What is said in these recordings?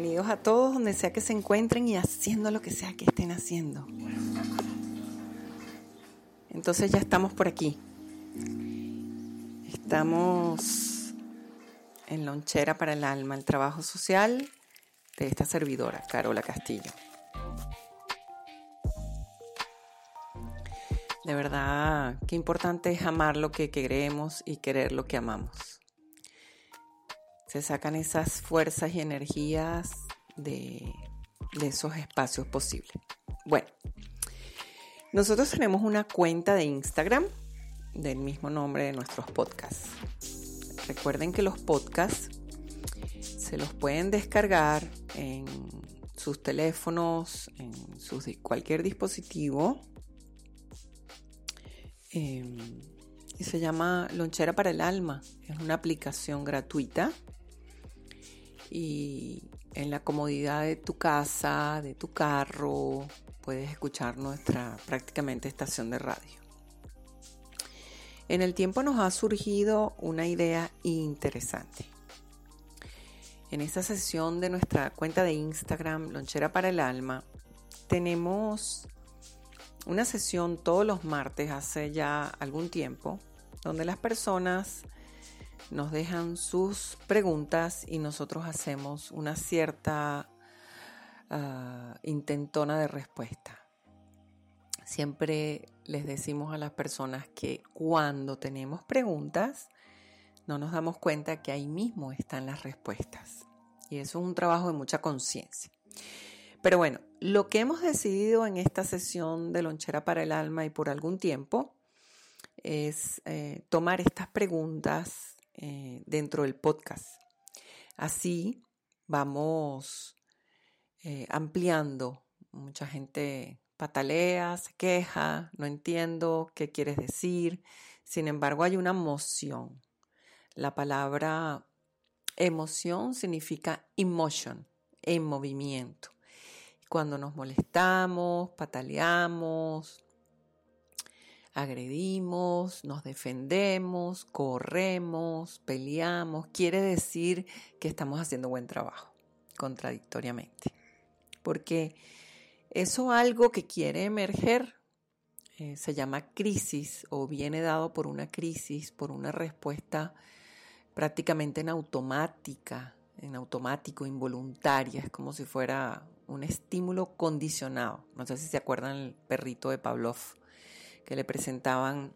Bienvenidos a todos donde sea que se encuentren y haciendo lo que sea que estén haciendo. Entonces ya estamos por aquí. Estamos en Lonchera para el Alma, el trabajo social de esta servidora, Carola Castillo. De verdad, qué importante es amar lo que queremos y querer lo que amamos se sacan esas fuerzas y energías de, esos espacios posibles. Bueno, nosotros tenemos una cuenta de Instagram del mismo nombre de nuestros podcasts. Recuerden que los podcasts se los pueden descargar en sus teléfonos, en sus, cualquier dispositivo. Eh, y se llama Lonchera para el Alma. Es una aplicación gratuita y en la comodidad de tu casa, de tu carro, puedes escuchar nuestra prácticamente estación de radio. En el tiempo nos ha surgido una idea interesante. En esta sesión de nuestra cuenta de Instagram, Lonchera para el Alma, tenemos una sesión todos los martes hace ya algún tiempo, donde las personas nos dejan sus preguntas y nosotros hacemos una cierta uh, intentona de respuesta. Siempre les decimos a las personas que cuando tenemos preguntas, no nos damos cuenta que ahí mismo están las respuestas. Y eso es un trabajo de mucha conciencia. Pero bueno, lo que hemos decidido en esta sesión de Lonchera para el Alma y por algún tiempo es eh, tomar estas preguntas eh, dentro del podcast. Así vamos eh, ampliando. Mucha gente patalea, se queja, no entiendo qué quieres decir. Sin embargo, hay una emoción. La palabra emoción significa emotion, en movimiento. Cuando nos molestamos, pataleamos, agredimos, nos defendemos, corremos, peleamos, quiere decir que estamos haciendo buen trabajo, contradictoriamente. Porque eso algo que quiere emerger eh, se llama crisis o viene dado por una crisis, por una respuesta prácticamente en automática, en automático, involuntaria, es como si fuera un estímulo condicionado. No sé si se acuerdan el perrito de Pavlov que le presentaban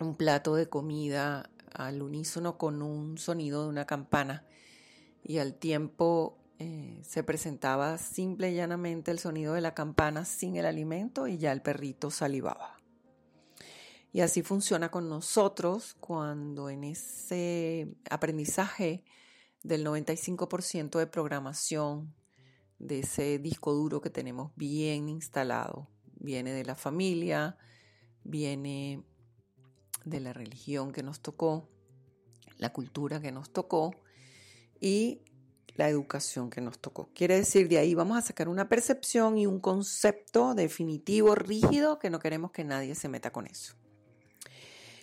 un plato de comida al unísono con un sonido de una campana y al tiempo eh, se presentaba simple y llanamente el sonido de la campana sin el alimento y ya el perrito salivaba. Y así funciona con nosotros cuando en ese aprendizaje del 95% de programación de ese disco duro que tenemos bien instalado, viene de la familia, viene de la religión que nos tocó, la cultura que nos tocó y la educación que nos tocó. Quiere decir, de ahí vamos a sacar una percepción y un concepto definitivo, rígido, que no queremos que nadie se meta con eso.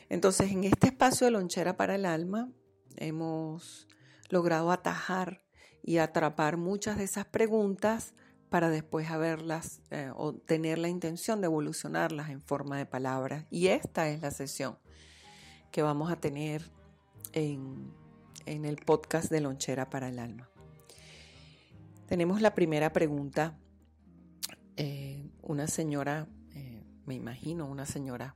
Entonces, en este espacio de lonchera para el alma, hemos logrado atajar y atrapar muchas de esas preguntas para después haberlas eh, o tener la intención de evolucionarlas en forma de palabras. Y esta es la sesión que vamos a tener en, el podcast de Lonchera para el Alma. Tenemos la primera pregunta. Eh, una señora, eh, me imagino una señora,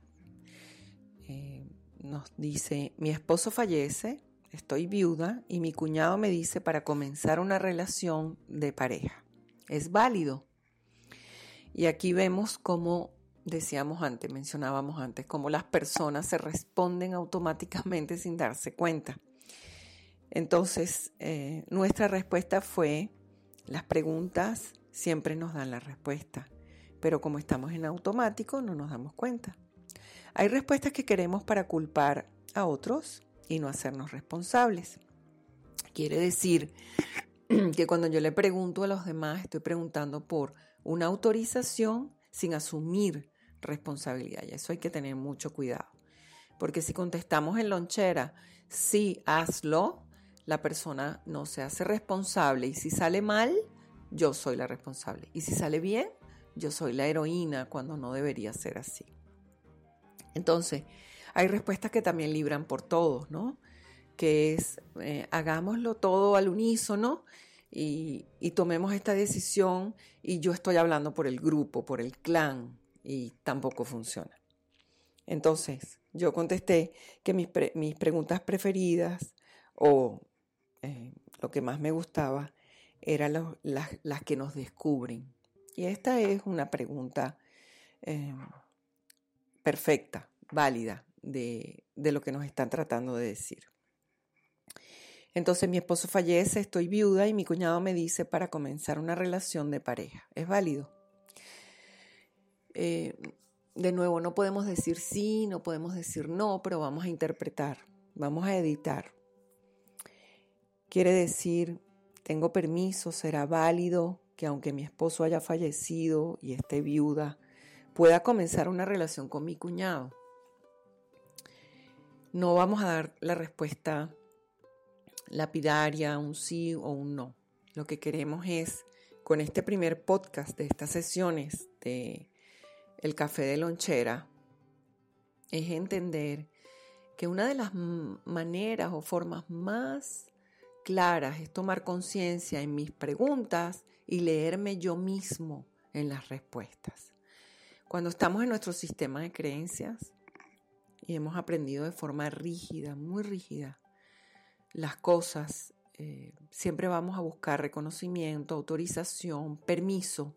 nos dice, mi esposo fallece, estoy viuda y mi cuñado me dice para comenzar una relación de pareja. Es válido. Y aquí vemos cómo decíamos antes, mencionábamos antes, cómo las personas se responden automáticamente sin darse cuenta. Entonces, eh, nuestra respuesta fue, las preguntas siempre nos dan la respuesta, pero como estamos en automático no nos damos cuenta. Hay respuestas que queremos para culpar a otros y no hacernos responsables. Quiere decir que cuando yo le pregunto a los demás, estoy preguntando por una autorización sin asumir responsabilidad. Y eso hay que tener mucho cuidado. Porque si contestamos en lonchera, sí, hazlo, la persona no se hace responsable. Y si sale mal, yo soy la responsable. Y si sale bien, yo soy la heroína cuando no debería ser así. Entonces, hay respuestas que también libran por todos, ¿no? Que es, eh, hagámoslo todo al unísono y, tomemos esta decisión y yo estoy hablando por el grupo, por el clan, y tampoco funciona. Entonces, yo contesté que mis, preguntas preferidas o eh, lo que más me gustaba eran las, las, que nos descubren. Y esta es una pregunta eh, perfecta, válida de, lo que nos están tratando de decir. Entonces mi esposo fallece, estoy viuda y mi cuñado me dice para comenzar una relación de pareja. ¿Es válido? Eh, de nuevo, no podemos decir sí, no podemos decir no, pero vamos a interpretar, vamos a editar. Quiere decir, tengo permiso, será válido que aunque mi esposo haya fallecido y esté viuda, pueda comenzar una relación con mi cuñado no vamos a dar la respuesta lapidaria, un sí o un no. Lo que queremos es, con este primer podcast de estas sesiones de El Café de Lonchera, es entender que una de las maneras o formas más claras es tomar conciencia en mis preguntas y leerme yo mismo en las respuestas. Cuando estamos en nuestro sistema de creencias, y hemos aprendido de forma rígida, muy rígida, las cosas. Eh, siempre vamos a buscar reconocimiento, autorización, permiso,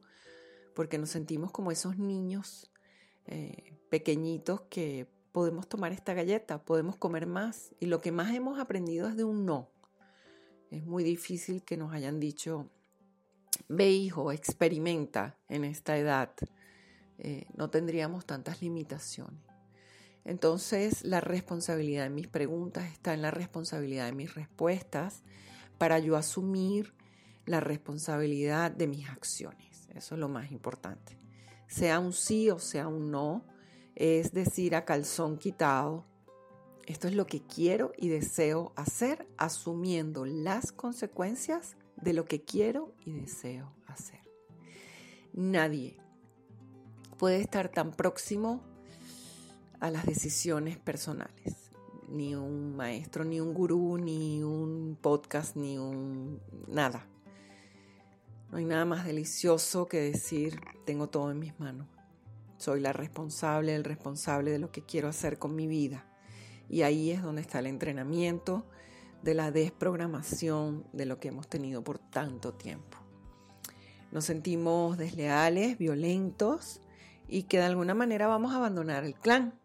porque nos sentimos como esos niños eh, pequeñitos que podemos tomar esta galleta, podemos comer más y lo que más hemos aprendido es de un no. Es muy difícil que nos hayan dicho, ve hijo, experimenta en esta edad. Eh, no tendríamos tantas limitaciones. Entonces, la responsabilidad de mis preguntas está en la responsabilidad de mis respuestas para yo asumir la responsabilidad de mis acciones. Eso es lo más importante. Sea un sí o sea un no, es decir, a calzón quitado, esto es lo que quiero y deseo hacer, asumiendo las consecuencias de lo que quiero y deseo hacer. Nadie puede estar tan próximo a las decisiones personales. Ni un maestro, ni un gurú, ni un podcast, ni un nada. No hay nada más delicioso que decir, tengo todo en mis manos. Soy la responsable, el responsable de lo que quiero hacer con mi vida. Y ahí es donde está el entrenamiento de la desprogramación de lo que hemos tenido por tanto tiempo. Nos sentimos desleales, violentos y que de alguna manera vamos a abandonar el clan.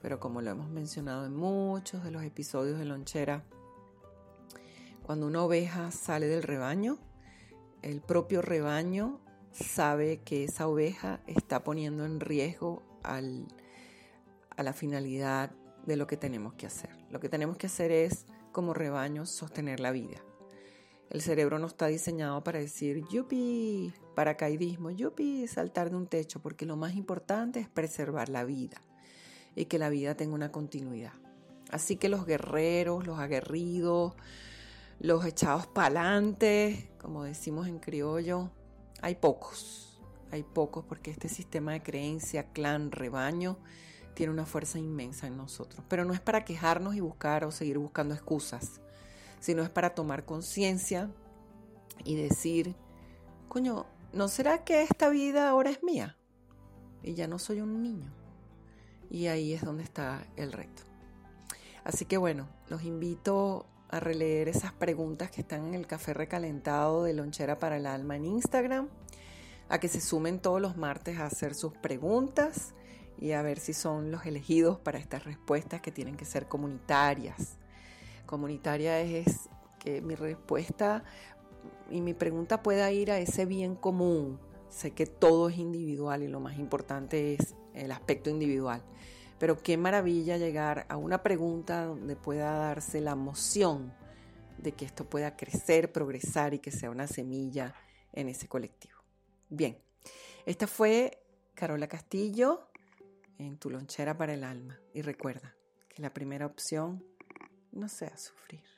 Pero como lo hemos mencionado en muchos de los episodios de Lonchera, cuando una oveja sale del rebaño, el propio rebaño sabe que esa oveja está poniendo en riesgo a la finalidad de lo que tenemos que hacer. Lo que tenemos que hacer es, como rebaño, sostener la vida. El cerebro no está diseñado para decir, yupi, paracaidismo, yupi, saltar de un techo, porque lo más importante es preservar la vida y que la vida tenga una continuidad. Así que los guerreros, los aguerridos, los echados pa'lante, como decimos en criollo, hay pocos. Hay pocos porque este sistema de creencia, clan, rebaño, tiene una fuerza inmensa en nosotros. Pero no es para quejarnos y buscar o seguir buscando excusas, sino es para tomar conciencia y decir, coño, ¿no será que esta vida ahora es mía? Y ya no soy un niño. Y ahí es donde está el reto. Así que bueno, los invito a releer esas preguntas que están en el café recalentado de Lonchera para el Alma en Instagram, a que se sumen todos los martes a hacer sus preguntas y a ver si son los elegidos para estas respuestas que tienen que ser comunitarias. Comunitaria es que mi respuesta y mi pregunta pueda ir a ese bien común. Sé que todo es individual y lo más importante es el aspecto individual. Pero qué maravilla llegar a una pregunta donde pueda darse la moción de que esto pueda crecer, progresar y que sea una semilla en ese colectivo. Bien, esta fue Carola Castillo en tu lonchera para el alma. Y recuerda que la primera opción no sea sufrir.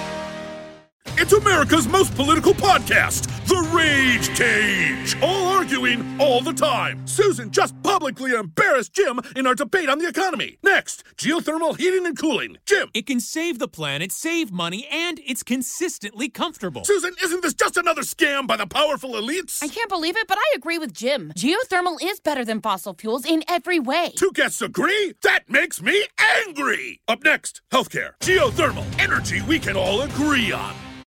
It's America's most political podcast, The Rage Cage. All arguing all the time. Susan just publicly embarrassed Jim in our debate on the economy. Next, geothermal heating and cooling. Jim. It can save the planet, save money, and it's consistently comfortable. Susan, isn't this just another scam by the powerful elites? I can't believe it, but I agree with Jim. Geothermal is better than fossil fuels in every way. Two guests agree? That makes me angry. Up next, healthcare. Geothermal. Energy we can all agree on.